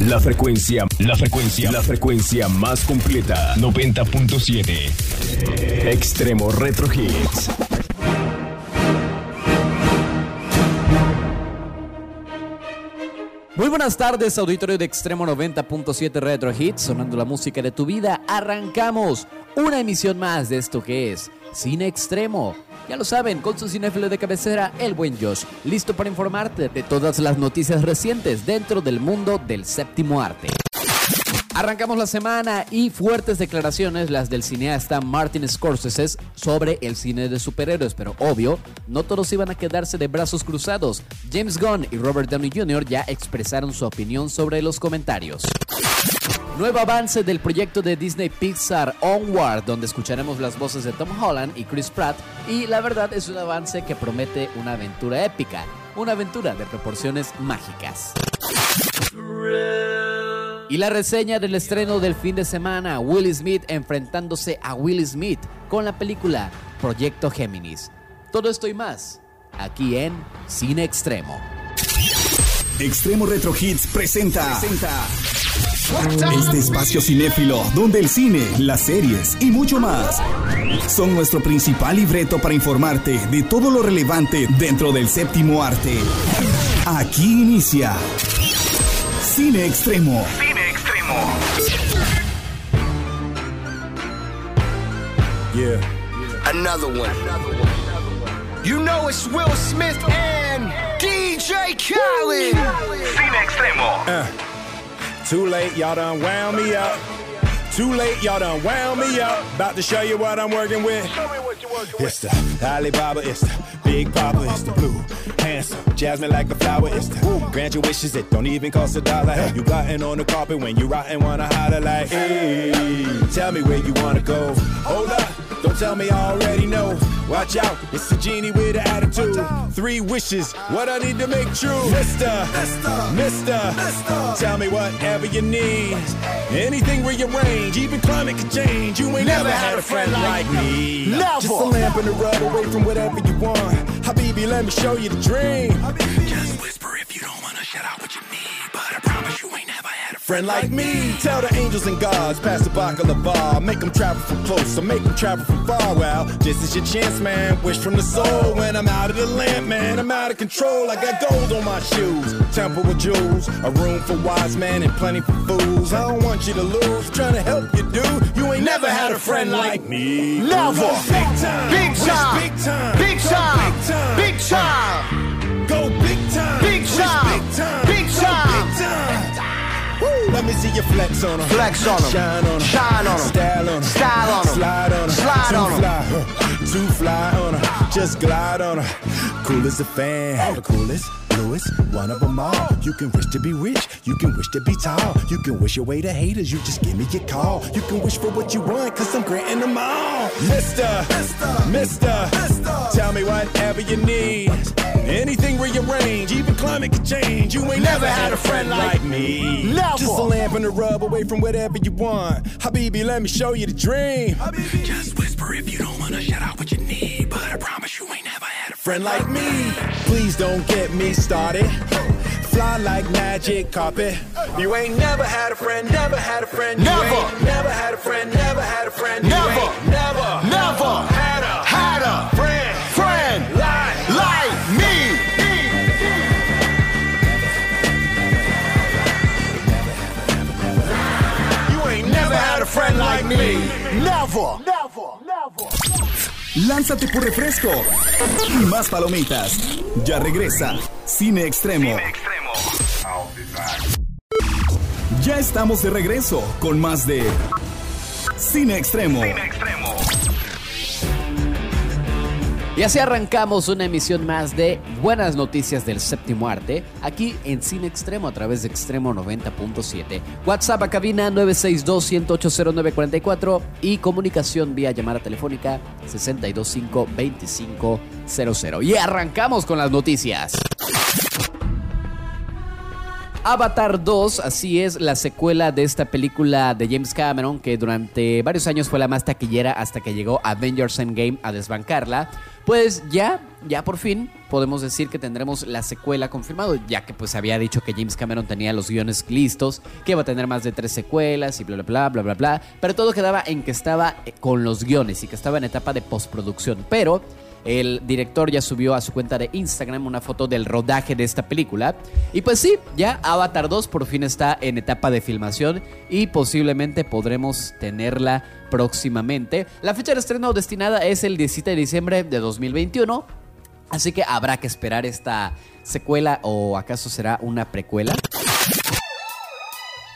La frecuencia, la frecuencia, la frecuencia más completa. 90.7. Extremo Retro Hits. Muy buenas tardes, auditorio de Extremo 90.7 Retro Hits, sonando la música de tu vida. Arrancamos una emisión más de esto que es Cine Extremo. Ya lo saben, con su cinéfilo de cabecera, el buen Josh, listo para informarte de todas las noticias recientes dentro del mundo del séptimo arte. Arrancamos la semana y fuertes declaraciones las del cineasta Martin Scorsese sobre el cine de superhéroes, pero obvio, no todos iban a quedarse de brazos cruzados. James Gunn y Robert Downey Jr. ya expresaron su opinión sobre los comentarios. Nuevo avance del proyecto de Disney Pixar Onward, donde escucharemos las voces de Tom Holland y Chris Pratt, y la verdad es un avance que promete una aventura épica, una aventura de proporciones mágicas. Y la reseña del estreno del fin de semana, Will Smith enfrentándose a Will Smith con la película Proyecto Géminis. Todo esto y más, aquí en Cine Extremo. Extremo Retro Hits presenta, este espacio cinéfilo donde el cine, las series y mucho más son nuestro principal libreto para informarte de todo lo relevante dentro del séptimo arte. Aquí inicia Cine Extremo. Cine Extremo. Yeah. Another one. You know it's Will Smith and DJ Khaled. See Cine Extremo. Too late, y'all done wound me up. Too late, y'all done wound me up. About to show you what I'm working with. It's the Alibaba, it's the Big Papa, it's the blue, handsome, jasmine like a flower. It's the grant your wishes, it don't even cost a dollar. You gotten on the carpet when you rotten, wanna holler like, hey, tell me where you wanna go. Hold up, don't tell me I already know. Watch out, it's a genie with an attitude. Three wishes, what I need to make true. Mister, Mister, Mister, Mister. tell me whatever you need. Anything rearrange, even climate can change. You ain't never, had a friend like me. Never. Just a lamp and a rub away from whatever you want. Habibi, let me show you the dream. Just whisper if you don't wanna shout out friend like me. Tell the angels and gods, pass the baklava. Make them travel from close, or make them travel from far. Well, this is your chance, man. Wish from the soul. When I'm out of the lamp, man, I'm out of control. I got gold on my shoes, temple with jewels, a room for wise men and plenty for fools. I don't want you to lose, trying to help you, dude. You ain't never had a friend like me. Never. Big time. Big time. Big time. Big time. Big time. Big time. Go big time. Big time. Big. Time. Big time. Woo, let me see you flex on them. Flex on 'em. Shine on them. Shine on 'em. Style on them. Style on 'em. Slide on them. Slide Too on 'em. fly. huh. Too fly on them. Just glide on them. Cool as a fan. The coolest. Bluest, one of them all. You can wish to be rich, you can wish to be tall. You can wish away the haters, you just give me your call. You can wish for what you want, cause I'm granting them all. Mister, Mister, tell me whatever you need. Anything rearrange, even climate can change. You ain't never had a friend like me. Never. Just a lamp and a rub away from whatever you want. Habibi, let me show you the dream. Just whisper if you don't wanna shout out what you need. But I promise you ain't never had a friend like me. Please don't get me started. Fly like magic carpet. You ain't never had a friend, never had a friend. Never. never had a friend, never had a friend. You Never. never, Never. Me. Never. Lánzate por refresco y más palomitas. Ya regresa Cine Extremo. Extremo. Ya estamos de regreso con más de Cine Extremo. Extremo. Y así arrancamos una emisión más de Buenas Noticias del Séptimo Arte, aquí en Cine Extremo a través de Extremo 90.7. WhatsApp a cabina 962-1080944 y comunicación vía llamada telefónica 625-2500. Y arrancamos con las noticias. Avatar 2, así es, la secuela de esta película de James Cameron, que durante varios años fue la más taquillera hasta que llegó Avengers Endgame a desbancarla. Pues ya, ya por fin podemos decir que tendremos la secuela confirmado, ya que pues había dicho que James Cameron tenía los guiones listos, que iba a tener más de tres secuelas y bla bla bla bla bla bla, pero todo quedaba en que estaba eh, con los guiones y que estaba en etapa de postproducción, pero el director ya subió a su cuenta de Instagram una foto del rodaje de esta película. Y pues sí, ya Avatar 2 por fin está en etapa de filmación y posiblemente podremos tenerla próximamente. La fecha de estreno destinada es el 17 de diciembre de 2021. Así que habrá que esperar esta secuela o acaso será una precuela.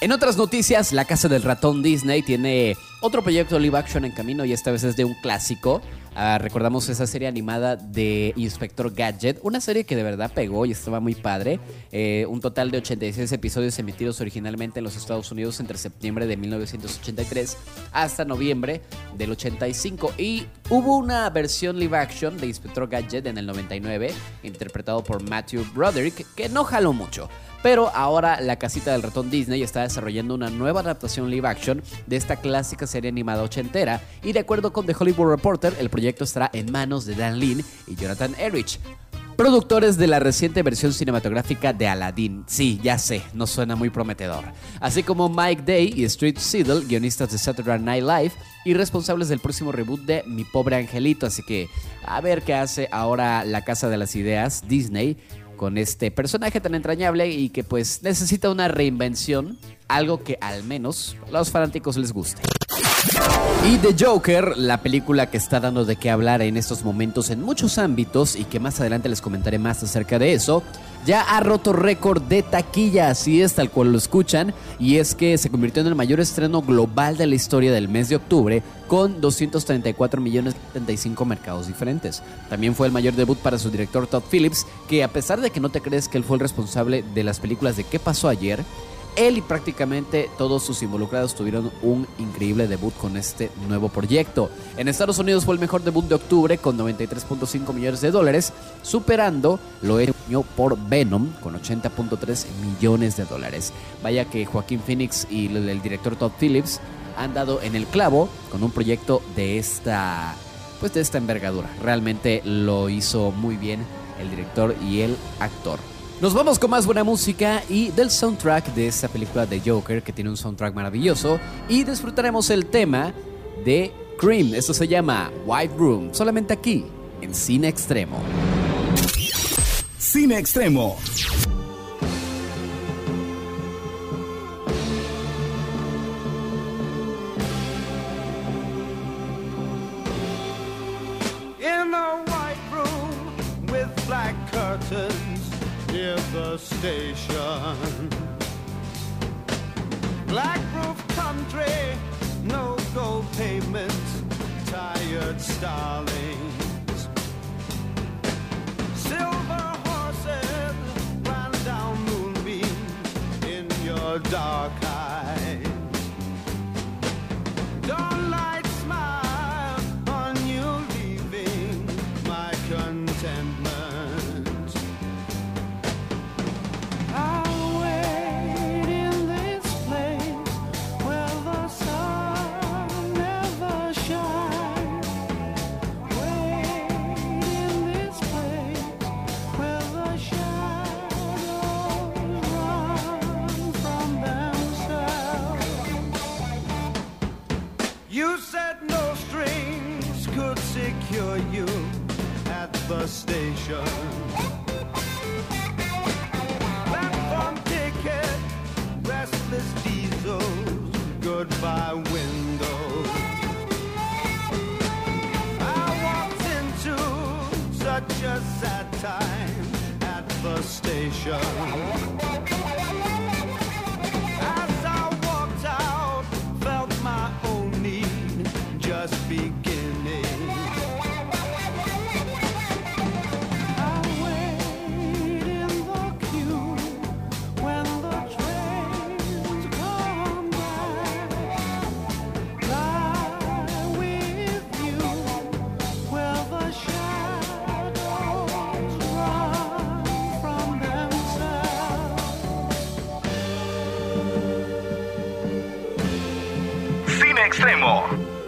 En otras noticias, la casa del ratón Disney tiene otro proyecto live action en camino y esta vez es de un clásico. Ah, recordamos esa serie animada de Inspector Gadget, una serie que de verdad pegó y estaba muy padre. Eh, un total de 86 episodios emitidos originalmente en los Estados Unidos entre septiembre de 1983 hasta noviembre del 85. Y hubo una versión live action de Inspector Gadget en el 99, interpretado por Matthew Broderick, que no jaló mucho. Pero ahora la casita del ratón Disney está desarrollando una nueva adaptación live action de esta clásica serie animada ochentera y de acuerdo con The Hollywood Reporter, el proyecto estará en manos de Dan Lin y Jonathan Erich. Productores de la reciente versión cinematográfica de Aladdin. Sí, ya sé, no suena muy prometedor. Así como Mike Day y Street Seedle, guionistas de Saturday Night Live y responsables del próximo reboot de Mi Pobre Angelito. Así que a ver qué hace ahora la Casa de las Ideas, Disney, con este personaje tan entrañable y que pues necesita una reinvención, algo que al menos los fanáticos les guste. Y The Joker, la película que está dando de qué hablar en estos momentos en muchos ámbitos y que más adelante les comentaré más acerca de eso, ya ha roto récord de taquilla, así es tal cual lo escuchan, y es que se convirtió en el mayor estreno global de la historia del mes de octubre con 234 millones de 75 mercados diferentes. También fue el mayor debut para su director Todd Phillips, que a pesar de que no te crees que él fue el responsable de las películas de ¿Qué pasó ayer?, él y prácticamente todos sus involucrados tuvieron un increíble debut con este nuevo proyecto. En Estados Unidos fue el mejor debut de octubre con 93.5 millones de dólares, superando lo hecho por Venom con 80.3 millones de dólares. Vaya que Joaquín Phoenix y el director Todd Phillips han dado en el clavo con un proyecto de esta pues de esta envergadura. Realmente lo hizo muy bien el director y el actor. Nos vamos con más buena música y del soundtrack de esta película de Joker, que tiene un soundtrack maravilloso, y disfrutaremos el tema de Cream. Esto se llama White Room, solamente aquí, en Cine Extremo. Cine Extremo. In a white room with black curtains near the station. Black roof country, no gold pavement, tired starlings. Silver horses ran down moonbeams in your dark eyes. Dawnlight smile on you leaving my contentment. extremo.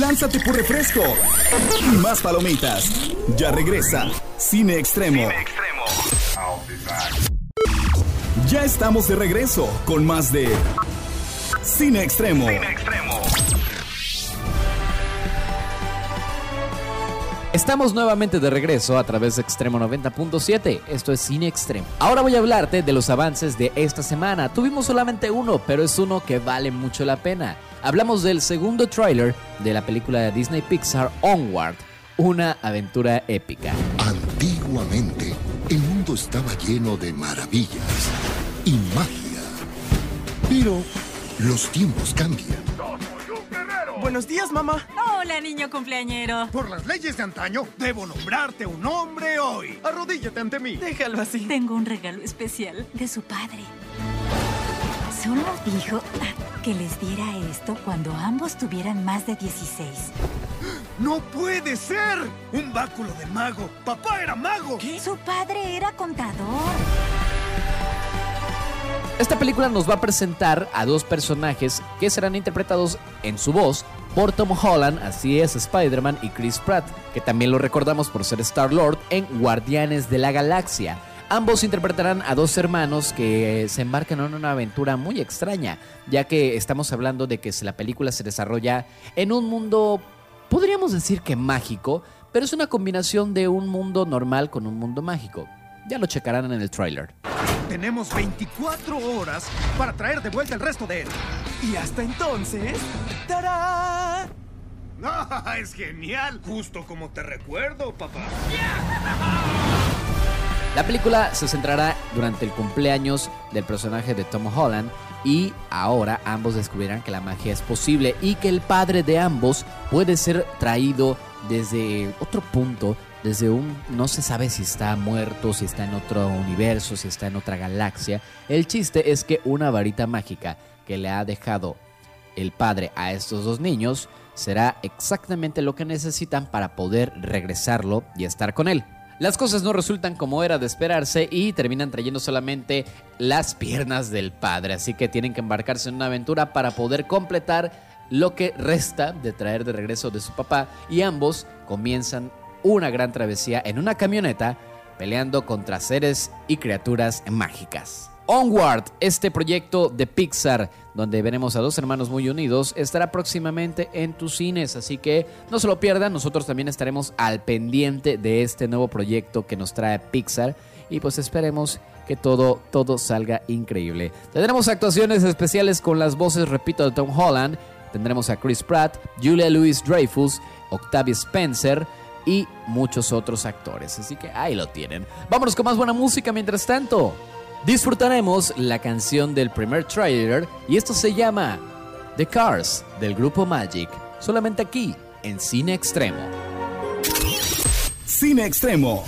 Lánzate por refresco y más palomitas. Ya regresa Cine Extremo. Extremo. Ya estamos de regreso con más de Cine Extremo. Extremo. Estamos nuevamente de regreso a través de Extremo 90.7. Esto es Cine Extremo. Ahora voy a hablarte de los avances de esta semana. Tuvimos solamente uno, pero es uno que vale mucho la pena. Hablamos del segundo tráiler de la película de Disney Pixar Onward, una aventura épica. Antiguamente, el mundo estaba lleno de maravillas y magia. Pero los tiempos cambian. Buenos días, mamá. Hola, niño cumpleañero. Por las leyes de antaño, debo nombrarte un hombre hoy. Arrodíllate ante mí. Déjalo así. Tengo un regalo especial de su padre. Solo dijo que les diera esto cuando ambos tuvieran más de 16. ¡No puede ser! ¡Un báculo de mago! ¡Papá era mago! Su padre era contador. Esta película nos va a presentar a dos personajes que serán interpretados en su voz por Tom Holland, así es Spider-Man, y Chris Pratt, que también lo recordamos por ser Star-Lord en Guardianes de la Galaxia. Ambos interpretarán a dos hermanos que se embarcan en una aventura muy extraña, ya que estamos hablando de que la película se desarrolla en un mundo, podríamos decir que mágico, pero es una combinación de un mundo normal con un mundo mágico. Ya lo checarán en el tráiler. Tenemos 24 horas para traer de vuelta el resto de él. Y hasta entonces... ¡Tarán! ¡Ah, es genial! Justo como te recuerdo, papá. La película se centrará durante el cumpleaños del personaje de Tom Holland y ahora ambos descubrirán que la magia es posible y que el padre de ambos puede ser traído desde otro punto, desde un no se sabe si está muerto, si está en otro universo, si está en otra galaxia. El chiste es que una varita mágica que le ha dejado el padre a estos dos niños será exactamente lo que necesitan para poder regresarlo y estar con él. las cosas no resultan como era de esperarse y terminan trayendo solamente las piernas del padre. Así que tienen que embarcarse en una aventura para poder completar lo que resta de traer de regreso de su papá y ambos comienzan una gran travesía en una camioneta peleando contra seres y criaturas mágicas. Onward, este proyecto de Pixar, donde veremos a dos hermanos muy unidos, estará próximamente en tus cines, así que no se lo pierdan, nosotros también estaremos al pendiente de este nuevo proyecto que nos trae Pixar y pues esperemos que todo, todo salga increíble. Tendremos actuaciones especiales con las voces, repito, de Tom Holland, tendremos a Chris Pratt, Julia Louis Dreyfus, Octavia Spencer, y muchos otros actores. Así que ahí lo tienen. Vámonos con más buena música mientras tanto. Disfrutaremos la canción del primer trailer y esto se llama The Cars del grupo Magic, solamente aquí en Cine Extremo. Cine Extremo.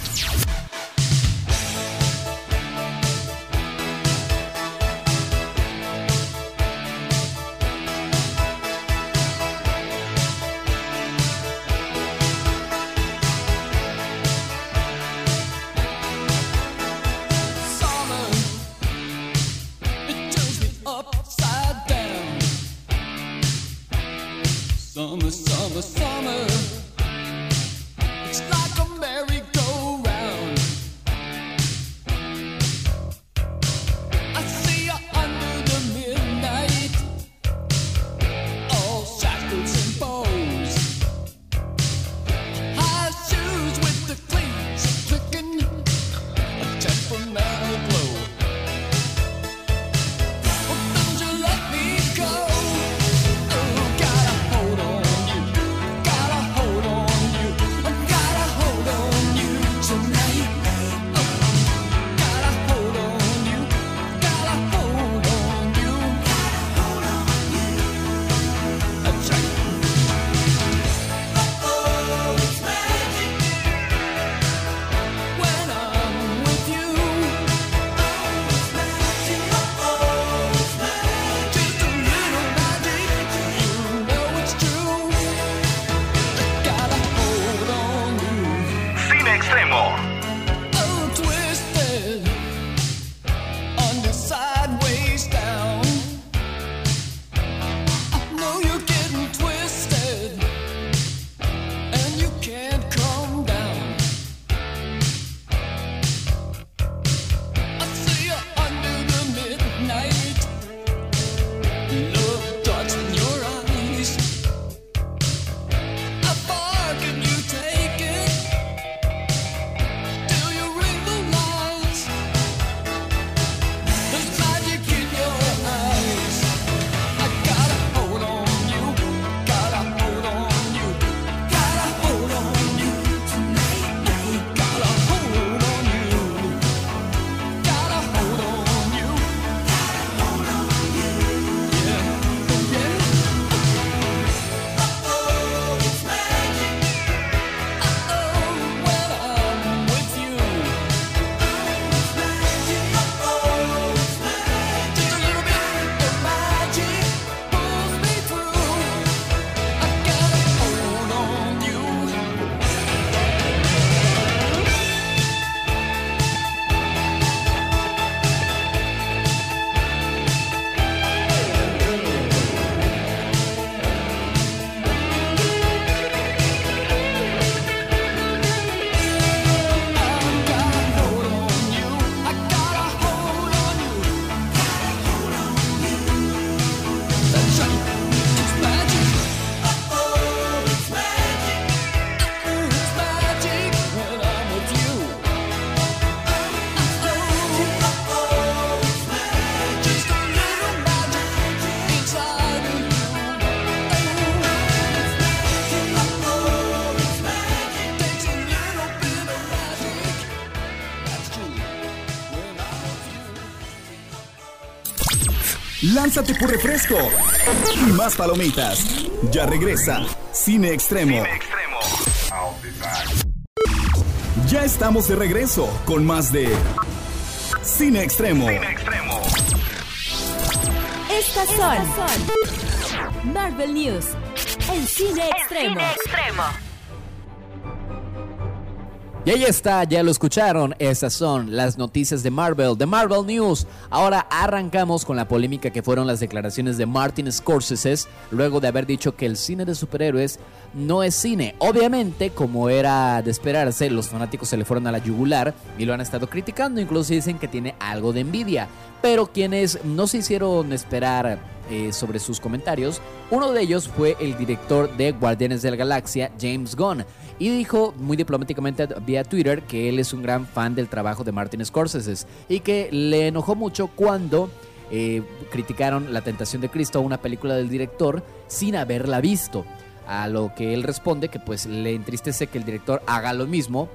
Lánzate por refresco y más palomitas. Ya regresa Cine Extremo. Extremo. Ya estamos de regreso con más de Cine Extremo. Extremo. Estas son Marvel News en Cine Extremo. Y ahí está, ya lo escucharon, estas son las noticias de Marvel, de Marvel News. Ahora arrancamos con la polémica que fueron las declaraciones de Martin Scorsese luego de haber dicho que el cine de superhéroes no es cine. Obviamente, como era de esperarse, los fanáticos se le fueron a la yugular y lo han estado criticando, incluso dicen que tiene algo de envidia. Pero quienes no se hicieron esperar eh, sobre sus comentarios, uno de ellos fue el director de Guardianes de la Galaxia, James Gunn, y dijo muy diplomáticamente vía Twitter que él es un gran fan del trabajo de Martin Scorsese y que le enojó mucho cuando eh, criticaron La Tentación de Cristo, una película del director, sin haberla visto. A lo que él responde que pues le entristece que el director haga lo mismo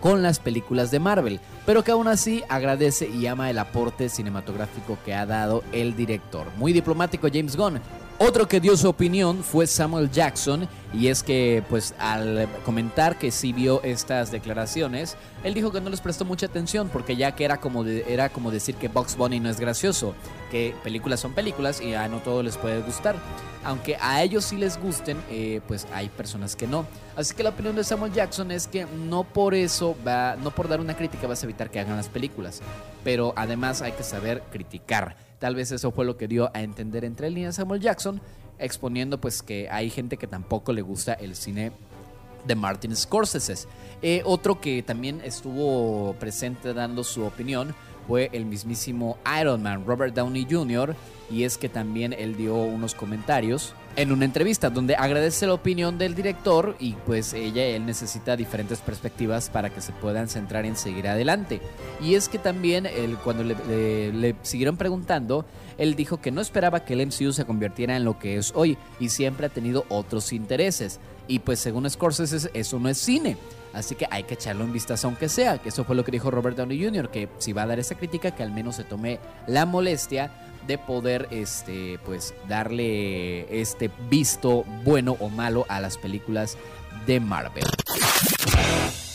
con las películas de Marvel, pero que aún así agradece y ama el aporte cinematográfico que ha dado el director. Muy diplomático James Gunn. Otro que dio su opinión fue Samuel Jackson y es que pues al comentar que sí vio estas declaraciones, él dijo que no les prestó mucha atención porque ya que era como era como decir que Box Bunny no es gracioso, que películas son películas y a no todo les puede gustar. Aunque a ellos sí les gusten, eh, pues hay personas que no. Así que la opinión de Samuel Jackson es que no por eso va, no por dar una crítica vas a evitar que hagan las películas, pero además hay que saber criticar. Tal vez eso fue lo que dio a entender entre líneas Samuel Jackson, exponiendo pues que hay gente que tampoco le gusta el cine de Martin Scorsese. Eh, otro que también estuvo presente dando su opinión fue el mismísimo Iron Man, Robert Downey Jr., y es que también él dio unos comentarios en una entrevista donde agradece la opinión del director y pues ella, él necesita diferentes perspectivas para que se puedan centrar en seguir adelante. Y es que también él, cuando le, le- le siguieron preguntando, él dijo que no esperaba que el MCU se convirtiera en lo que es hoy y siempre ha tenido otros intereses. Y pues según Scorsese eso no es cine. Así que hay que echarle un vistazo aunque sea, que eso fue lo que dijo Robert Downey Jr., que si va a dar esa crítica, que al menos se tome la molestia de poder este pues darle este visto bueno o malo a las películas de Marvel.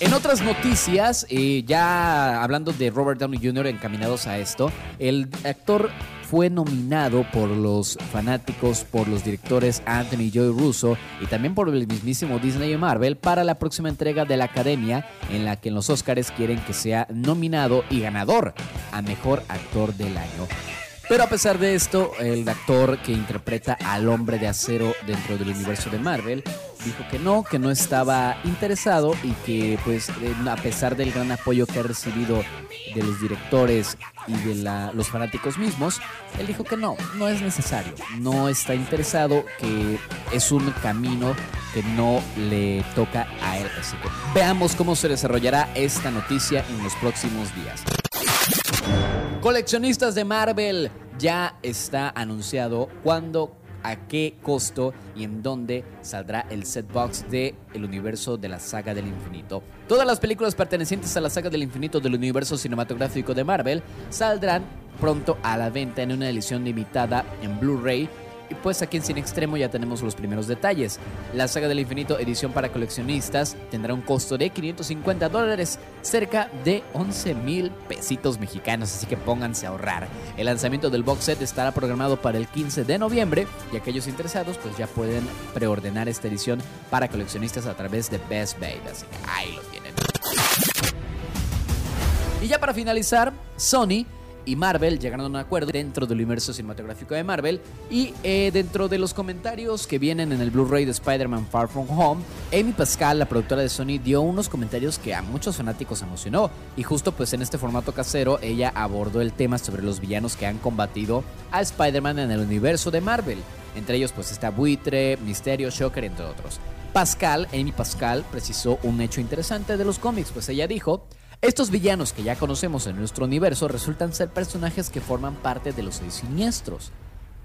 En otras noticias, eh, ya hablando de Robert Downey Jr. encaminados a esto, el actor fue nominado por los fanáticos, por los directores Anthony Joy Russo y también por el mismísimo Disney y Marvel para la próxima entrega de la Academia en la que en los Oscars quieren que sea nominado y ganador a Mejor Actor del Año. Pero a pesar de esto, el actor que interpreta al hombre de acero dentro del universo de Marvel dijo que no, que no estaba interesado y que pues a pesar del gran apoyo que ha recibido de los directores y de la- los fanáticos mismos, él dijo que no, no es necesario, no está interesado, que es un camino que no le toca a él. Así que veamos cómo se desarrollará esta noticia en los próximos días. Coleccionistas de Marvel, ya está anunciado cuándo, a qué costo y en dónde saldrá el set box de el universo de la saga del infinito. Todas las películas pertenecientes a la saga del infinito del universo cinematográfico de Marvel saldrán pronto a la venta en una edición limitada en Blu-ray y pues aquí en Cine Extremo ya tenemos los primeros detalles. La saga del infinito edición para coleccionistas tendrá un costo de 550 dólares, cerca de 11 mil pesitos mexicanos, así que pónganse a ahorrar. El lanzamiento del box set estará programado para el 15 de noviembre y aquellos interesados pues ya pueden preordenar esta edición para coleccionistas a través de Best Buy, así que ahí lo tienen. Y ya para finalizar, Sony y Marvel llegaron a un acuerdo dentro del universo cinematográfico de Marvel y eh, dentro de los comentarios que vienen en el Blu-ray de Spider-Man Far From Home, Amy Pascal, la productora de Sony, dio unos comentarios que a muchos fanáticos emocionó y justo pues en este formato casero ella abordó el tema sobre los villanos que han combatido a Spider-Man en el universo de Marvel. Entre ellos pues está Buitre, Misterio, Shocker, entre otros. Pascal, Amy Pascal, precisó un hecho interesante de los cómics, pues ella dijo, estos villanos que ya conocemos en nuestro universo resultan ser personajes que forman parte de los seis siniestros.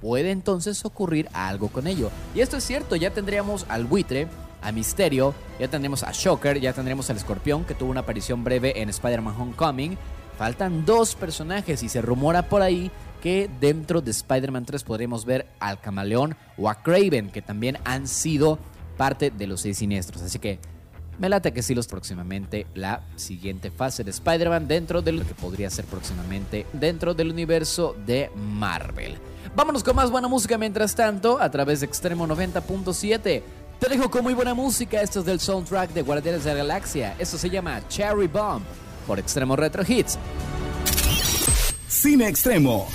Puede entonces ocurrir algo con ello. Y esto es cierto, ya tendríamos al buitre, a Misterio, ya tendremos a Shocker, ya tendremos al escorpión que tuvo una aparición breve en Spider-Man Homecoming. Faltan dos personajes y se rumora por ahí que dentro de Spider-Man 3 podremos ver al camaleón o a Craven, que también han sido parte de los seis siniestros. Así que me late que sí los próximamente la siguiente fase de Spider-Man dentro de lo que podría ser próximamente dentro del universo de Marvel. Vámonos con más buena música mientras tanto a través de Extremo 90.7. Te dejo con muy buena música. Esto es del soundtrack de Guardianes de la Galaxia. Esto se llama Cherry Bomb por Extremo Retro Hits. Cine Extremo.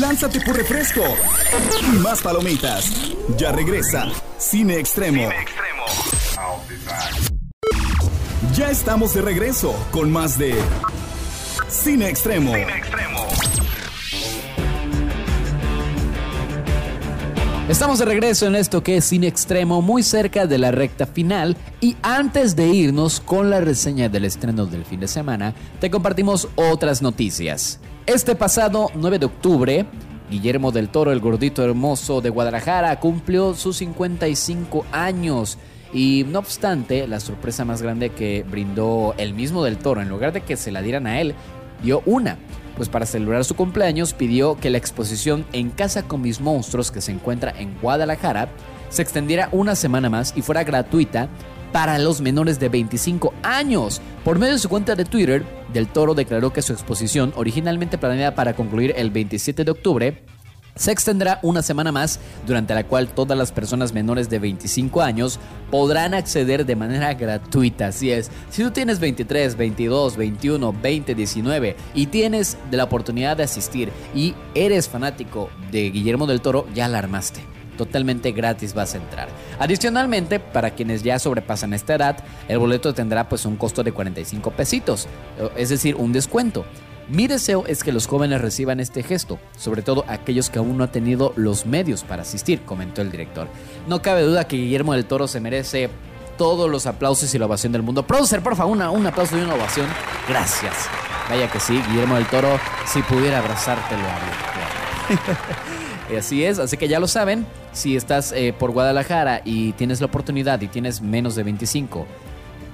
Lánzate por refresco y más palomitas. Ya regresa Cine Extremo. Ya estamos de regreso con más de Cine Extremo. Estamos de regreso en esto que es Cine Extremo, muy cerca de la recta final. Y antes de irnos con la reseña del estreno del fin de semana, te compartimos otras noticias. Este pasado 9 de octubre, Guillermo del Toro, el gordito hermoso de Guadalajara, cumplió sus 55 años. Y no obstante, la sorpresa más grande que brindó el mismo del Toro, en lugar de que se la dieran a él, dio una. Pues para celebrar su cumpleaños pidió que la exposición En Casa con mis monstruos que se encuentra en Guadalajara se extendiera una semana más y fuera gratuita para los menores de 25 años. Por medio de su cuenta de Twitter, Del Toro declaró que su exposición, originalmente planeada para concluir el 27 de octubre, se extenderá una semana más, durante la cual todas las personas menores de 25 años podrán acceder de manera gratuita. Así es, si tú tienes 23, 22, 21, 20, 19 y tienes la oportunidad de asistir y eres fanático de Guillermo del Toro, ya la armaste. Totalmente gratis vas a entrar. Adicionalmente, para quienes ya sobrepasan esta edad, el boleto tendrá pues un costo de 45 pesitos, es decir, un descuento. Mi deseo es que los jóvenes reciban este gesto, sobre todo aquellos que aún no han tenido los medios para asistir, comentó el director. No cabe duda que Guillermo del Toro se merece todos los aplausos y la ovación del mundo. Producer, por favor, una- un aplauso y una ovación. Gracias. Vaya que sí, Guillermo del Toro, si pudiera abrazarte lo haría. Así es, así que ya lo saben, si estás eh, por Guadalajara y tienes la oportunidad y tienes menos de 25,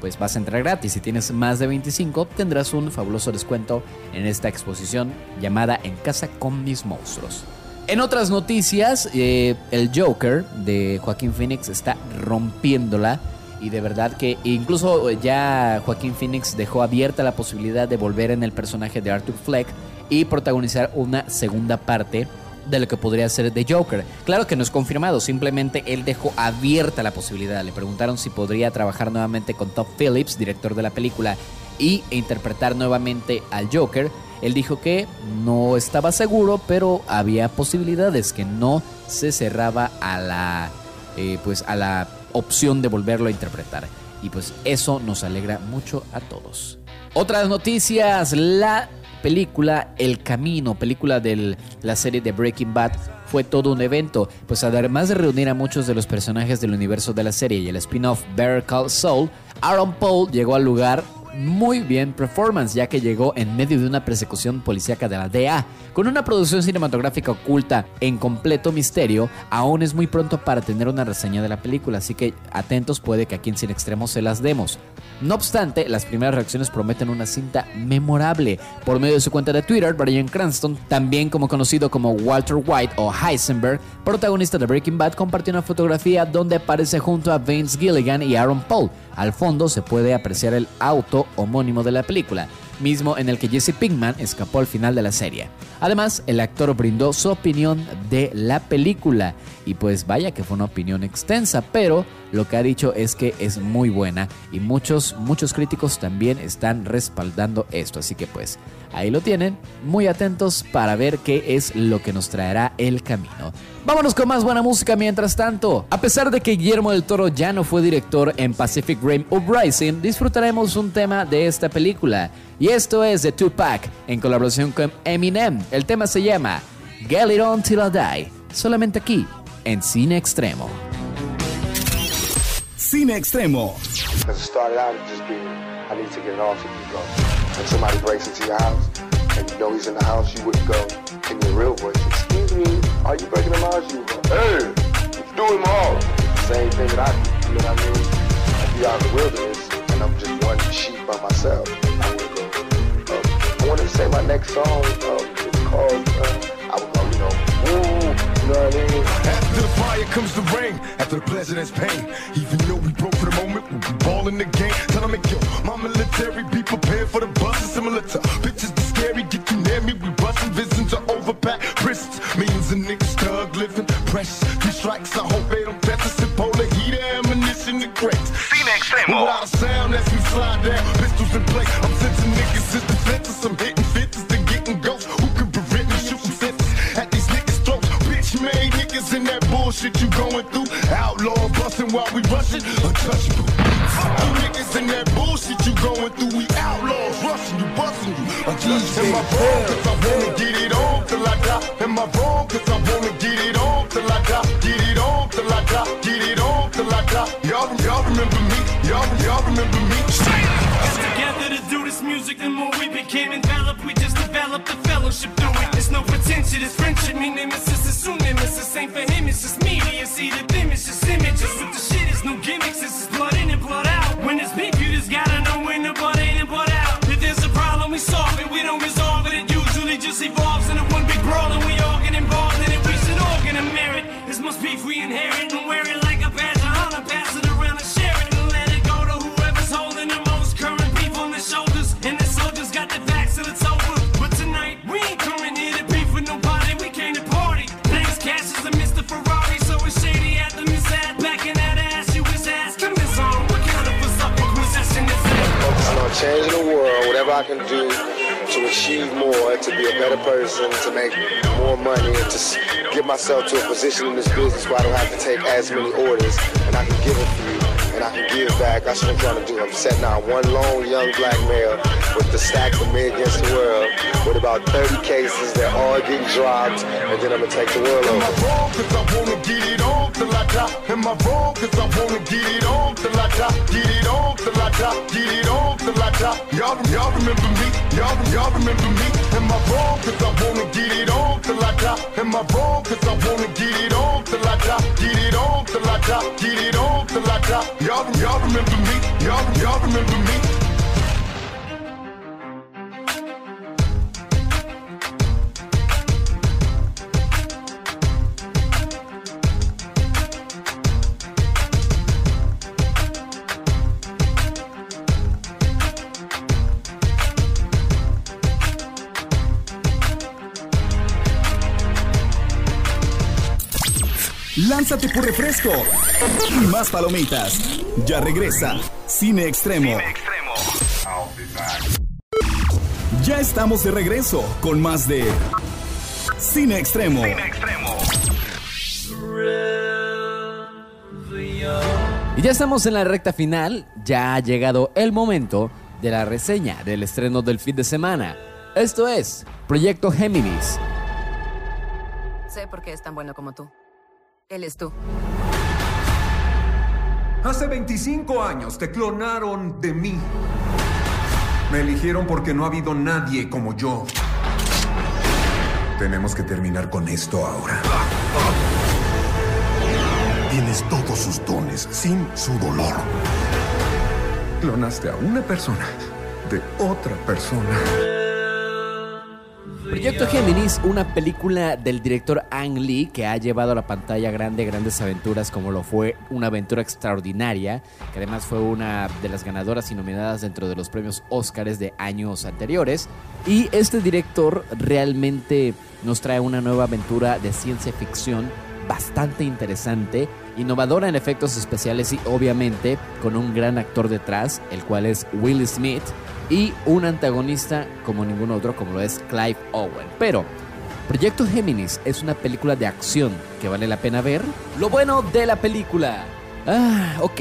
pues vas a entrar gratis. Si tienes más de 25, tendrás un fabuloso descuento en esta exposición llamada En Casa con mis monstruos. En otras noticias, eh, el Joker de Joaquín Phoenix está rompiéndola. Y de verdad que incluso ya Joaquín Phoenix dejó abierta la posibilidad de volver en el personaje de Arthur Fleck y protagonizar una segunda parte de lo que podría ser de Joker. Claro que no es confirmado, simplemente él dejó abierta la posibilidad. Le preguntaron si podría trabajar nuevamente con Todd Phillips, director de la película, y e interpretar nuevamente al Joker. Él dijo que no estaba seguro, pero había posibilidades, que no se cerraba a la, eh, pues a la opción de volverlo a interpretar. Y pues eso nos alegra mucho a todos. Otras noticias, la película El Camino, película de la serie de Breaking Bad, fue todo un evento, pues además de reunir a muchos de los personajes del universo de la serie y el spin-off Better Call Saul, Aaron Paul llegó al lugar muy bien performance, ya que llegó en medio de una persecución policíaca de la DA. Con una producción cinematográfica oculta en completo misterio, aún es muy pronto para tener una reseña de la película, así que atentos puede que aquí en Sin Extremo se las demos. No obstante, las primeras reacciones prometen una cinta memorable. Por medio de su cuenta de Twitter, Brian Cranston, también como conocido como Walter White o Heisenberg, protagonista de Breaking Bad, compartió una fotografía donde aparece junto a Vince Gilligan y Aaron Paul. Al fondo se puede apreciar el auto homónimo de la película, mismo en el que Jesse Pinkman escapó al final de la serie. Además, el actor brindó su opinión de la película y pues vaya que fue una opinión extensa, pero lo que ha dicho es que es muy buena y muchos muchos críticos también están respaldando esto, así que pues ahí lo tienen, muy atentos para ver qué es lo que nos traerá el camino. Vámonos con más buena música mientras tanto. A pesar de que Guillermo del Toro ya no fue director en Pacific Rim Uprising, disfrutaremos un tema de esta película. Y esto es de Tupac en colaboración con Eminem. El tema se llama Get It On Till I Die. Solamente aquí, en Cine Extremo. Cine Extremo. Because it started out as just being, I need to get it off if you go. When somebody breaks into your house and you know he's in the house, you wouldn't go in your real voice, excuse me, are you breaking the house? You would go, hey, what you doing wrong? Same thing that I do, you know what I mean? I'd be out in the wilderness and I'm just one sheep by myself. I would go, uh, I wanted to say my next song, uh, it's called, uh, I would go, you know, woo, you know what I mean? After the fire comes the rain, after the president's pain. Even though we broke for the moment, we be balling the game. Tell them, yo, my military be prepared for the bus. Similar to bitches be scary, get you near me. We busting visions of overpack prisons. Millions of niggas thug living, precious. Three strikes, I hope they don't test us. In polar heat, ammunition, and crates. See next time. Without a sound as we slide down, pistols in play. I'm sensing bullshit you going through. Outlaw busting while we rushing, untouchable. Fuck you niggas in that bullshit you going through. We outlaws rushing you, busting you, untouchable. Am I wrong? Cause I wanna get it on till I die. Am I wrong? Cause I wanna get it on till I die. Get it on till I die. Get it on till I die. Y'all, y'all remember me? Y'all, y'all remember me? Straight up. Together to do this music, the more we became enveloped, we just developed a fellowship through it. There's no pretension, it's friendship. Me nemesis is soon nemesis. Ain't for him, it's just media. See the to be a better person, to make more money, and to get myself to a position in this business where I don't have to take as many orders, and I can give a few, and I can give back. That's what I'm trying to do. I'm setting out one lone young black male with the stack of me against the world, with about 30 cases that all get dropped, and then I'm gonna take the world over. Till I die. Am I wrong? Cause I wanna get it on till I die. Get it on till I die. Get it on till I die. Y'all, y'all remember me? Y'all, y'all remember me? Am I wrong? Cause I wanna get it on till I die. Am I wrong? Cause I wanna get it on till I die. Get it on till I die. Get it on till I die. Y'all, y'all remember me? Y'all, y'all remember me? Lánzate por refresco y más palomitas. Ya regresa Cine Extremo. Ya estamos de regreso con más de Cine Extremo. Forever young. ya estamos en la recta final, ya ha llegado el momento de la reseña del estreno del fin de semana. Esto es Proyecto Géminis. Sé por qué es tan bueno como tú. Él es tú. Hace 25 años te clonaron de mí. Me eligieron porque no ha habido nadie como yo. Tenemos que terminar con esto ahora. Tienes todos sus dones sin su dolor. Clonaste a una persona de otra persona. Proyecto Géminis, una película del director Ang Lee que ha llevado a la pantalla grande grandes aventuras como lo fue Una aventura extraordinaria, que además fue una de las ganadoras y nominadas dentro de los premios Óscares de años anteriores. Y este director realmente nos trae una nueva aventura de ciencia ficción bastante interesante, innovadora en efectos especiales y obviamente con un gran actor detrás, el cual es Will Smith, y un antagonista como ningún otro, como lo es Clive Owen. Pero Proyecto Géminis es una película de acción que vale la pena ver. Lo bueno de la película. Ah, ok.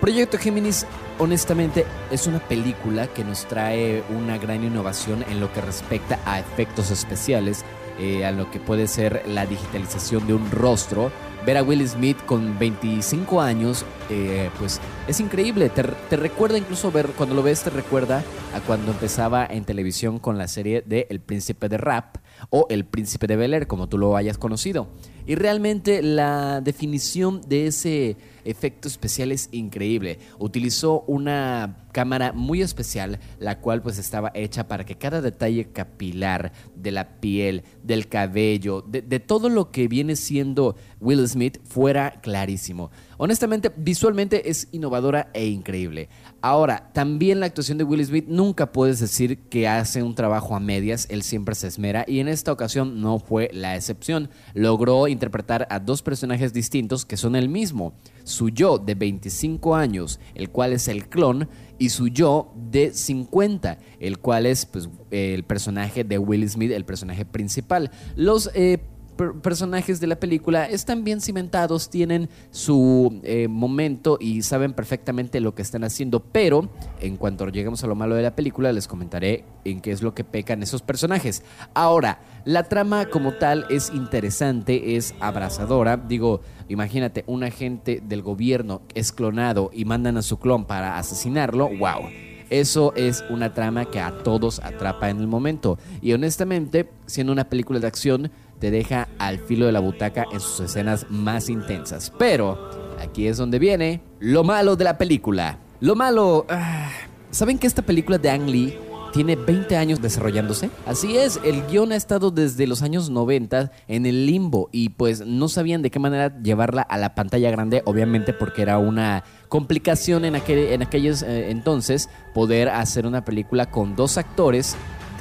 Proyecto Géminis, honestamente, es una película que nos trae una gran innovación en lo que respecta a efectos especiales, eh, a lo que puede ser la digitalización de un rostro. Ver a Will Smith con 25 años, eh, pues es increíble. Te, recuerda incluso ver, cuando lo ves, te recuerda a cuando empezaba en televisión con la serie de El Príncipe de Rap o El Príncipe de Bel Air, como tú lo hayas conocido. Y realmente la definición de ese efecto especial es increíble. Utilizó una cámara muy especial, la cual pues estaba hecha para que cada detalle capilar de la piel, del cabello, de todo lo que viene siendo Will Smith fuera clarísimo. Honestamente, visualmente es innovadora e increíble. Ahora, también la actuación de Will Smith nunca puedes decir que hace un trabajo a medias, él siempre se esmera y en esta ocasión no fue la excepción. Logró interpretar a dos personajes distintos que son el mismo. Su yo de 25 años, el cual es el clon, y su yo de 50, el cual es pues, el personaje de Will Smith, el personaje principal. Los eh, per- personajes de la película están bien cimentados, tienen su eh, momento y saben perfectamente lo que están haciendo, pero en cuanto lleguemos a lo malo de la película les comentaré en qué es lo que pecan esos personajes. Ahora, la trama como tal es interesante, es abrazadora, digo, imagínate, un agente del gobierno es clonado y mandan a su clon para asesinarlo, wow. Eso es una trama que a todos atrapa en el momento. Y honestamente, siendo una película de acción, te deja al filo de la butaca en sus escenas más intensas. Pero aquí es donde viene lo malo de la película. Lo malo... ah, ¿Saben que esta película de Ang Lee tiene 20 años desarrollándose? Así es, el guion ha estado desde los años 90 en el limbo y pues no sabían de qué manera llevarla a la pantalla grande, obviamente porque era una complicación en, aquel, en aquellos eh, entonces poder hacer una película con dos actores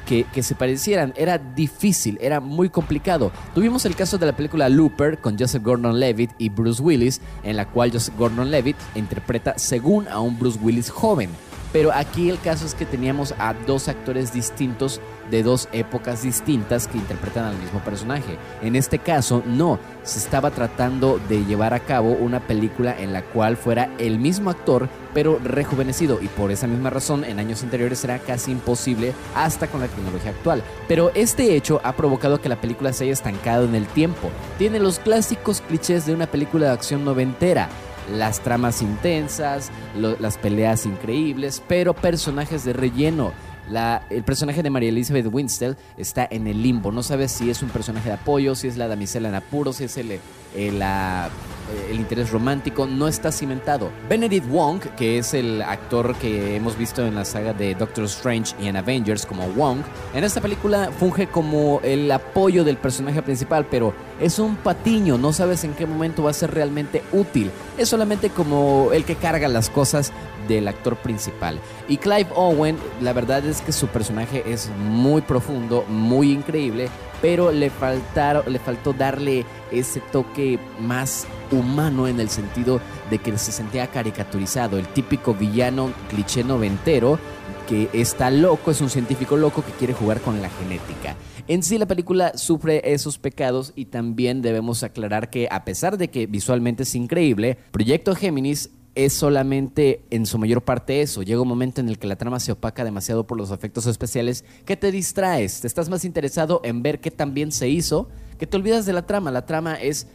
que, se parecieran. Era difícil, era muy complicado. Tuvimos el caso de la película Looper con Joseph Gordon-Levitt y Bruce Willis, en la cual Joseph Gordon-Levitt interpreta según a un Bruce Willis joven. Pero aquí el caso es que teníamos a dos actores distintos de dos épocas distintas que interpretan al mismo personaje. En este caso, no, se estaba tratando de llevar a cabo una película en la cual fuera el mismo actor, pero rejuvenecido. Y por esa misma razón, en años anteriores era casi imposible hasta con la tecnología actual. Pero este hecho ha provocado que la película se haya estancado en el tiempo. Tiene los clásicos clichés de una película de acción noventera las tramas intensas, las peleas increíbles, pero personajes de relleno. La- el personaje de María Elizabeth Winstead está en el limbo. No sabes si es un personaje de apoyo, si es la damisela en apuros, si es el, la- eh, el interés romántico. No está cimentado. Benedict Wong, que es el actor que hemos visto en la saga de Doctor Strange y en Avengers como Wong, en esta película funge como el apoyo del personaje principal, pero es un patiño. No sabes en qué momento va a ser realmente útil. Es solamente como el que carga las cosas del actor principal. Y Clive Owen, la verdad es que su personaje es muy profundo, muy increíble, pero le, faltaron, le faltó darle ese toque más humano en el sentido de que se sentía caricaturizado, el típico villano cliché noventero que está loco, es un científico loco que quiere jugar con la genética. En sí la película sufre esos pecados y también debemos aclarar que a pesar de que visualmente es increíble, Proyecto Géminis es solamente en su mayor parte eso. Llega un momento en el que la trama se opaca demasiado por los efectos especiales que te distraes. Te estás más interesado en ver qué tan bien se hizo que te olvidas de la trama. La trama es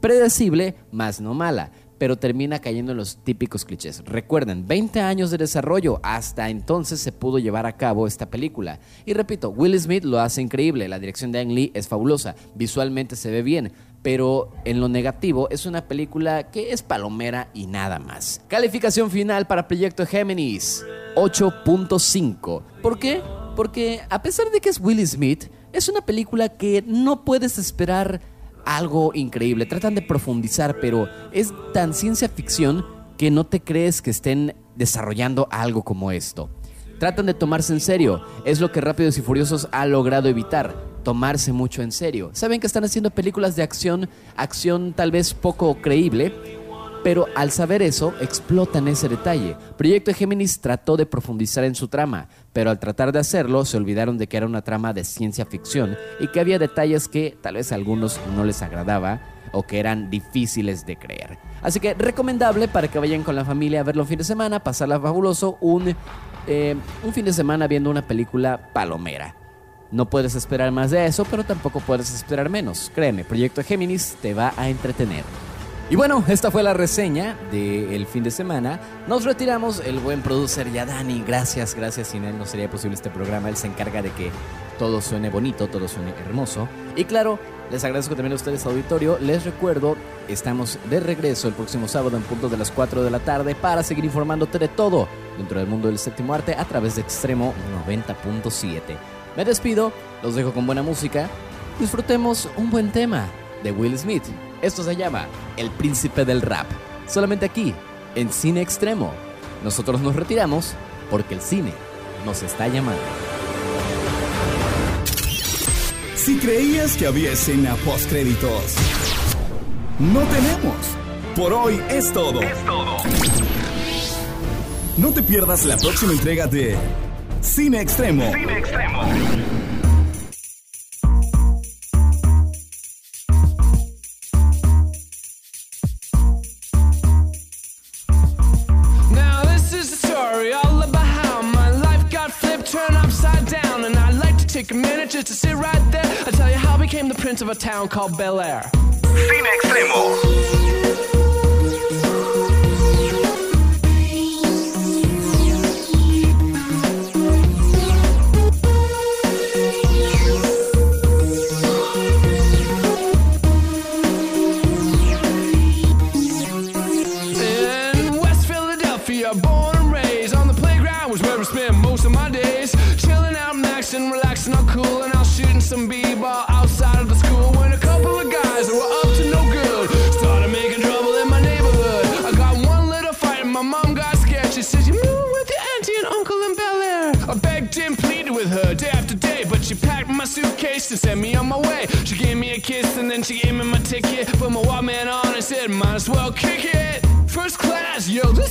predecible, más no mala, pero termina cayendo en los típicos clichés. Recuerden, 20 años de desarrollo, hasta entonces se pudo llevar a cabo esta película. Y repito, Will Smith lo hace increíble, la dirección de Ang Lee es fabulosa, visualmente se ve bien, pero en lo negativo es una película que es palomera y nada más. Calificación final para Proyecto Géminis, 8.5. ¿Por qué? Porque a pesar de que es Will Smith, es una película que no puedes esperar algo increíble. Tratan de profundizar, pero es tan ciencia ficción que no te crees que estén desarrollando algo como esto. Tratan de tomarse en serio. Es lo que Rápidos y Furiosos ha logrado evitar. Tomarse mucho en serio. Saben que están haciendo películas de acción, acción tal vez poco creíble, pero al saber eso, explotan ese detalle. Proyecto Géminis trató de profundizar en su trama, pero al tratar de hacerlo, se olvidaron de que era una trama de ciencia ficción y que había detalles que tal vez a algunos no les agradaba o que eran difíciles de creer. Así que recomendable para que vayan con la familia a verlo un fin de semana, pasarla fabuloso, un, eh, un fin de semana viendo una película palomera. No puedes esperar más de eso, pero tampoco puedes esperar menos. Créeme, Proyecto Géminis te va a entretener. Y bueno, esta fue la reseña del fin de semana. Nos retiramos, el buen producer Yadani, gracias, gracias, sin él no sería posible este programa, él se encarga de que todo suene bonito, todo suene hermoso. Y claro, les agradezco también a ustedes auditorio, les recuerdo, estamos de regreso el próximo sábado en punto de las 4 de la tarde para seguir informándote de todo dentro del mundo del séptimo arte a través de Extremo 90.7. Me despido, los dejo con buena música, disfrutemos un buen tema de Will Smith. Esto se llama El Príncipe del Rap. Solamente aquí, en Cine Extremo. Nosotros nos retiramos porque el cine nos está llamando. Si creías que había escena post créditos, no tenemos. Por hoy es todo. No te pierdas la próxima entrega de Cine Extremo. Cine Extremo. Now this is the story all about how my life got flipped, turned upside down, and I'd like to take a minute just to sit right there. I tell you how I became the prince of a town called Bel Air. Cine Extremo. Sent me on my way. She gave me a kiss and then she gave me my ticket, put my Walkman on and said, "Might as well kick it." First class, yo, this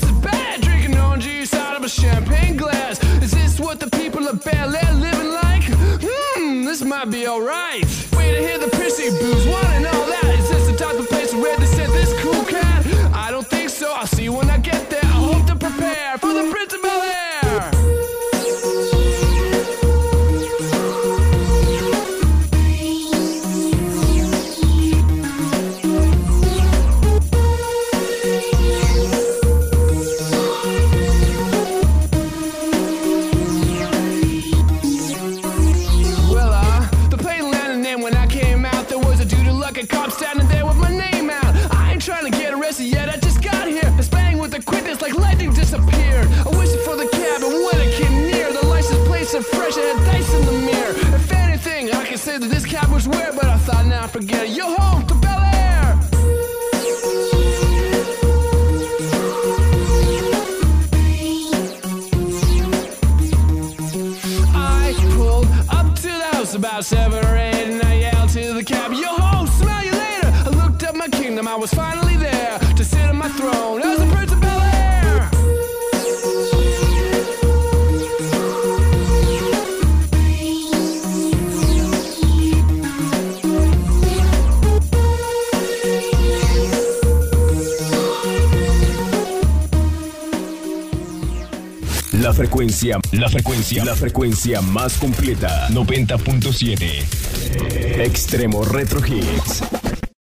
la frecuencia más completa. 90.7. Extremo Retro Hits.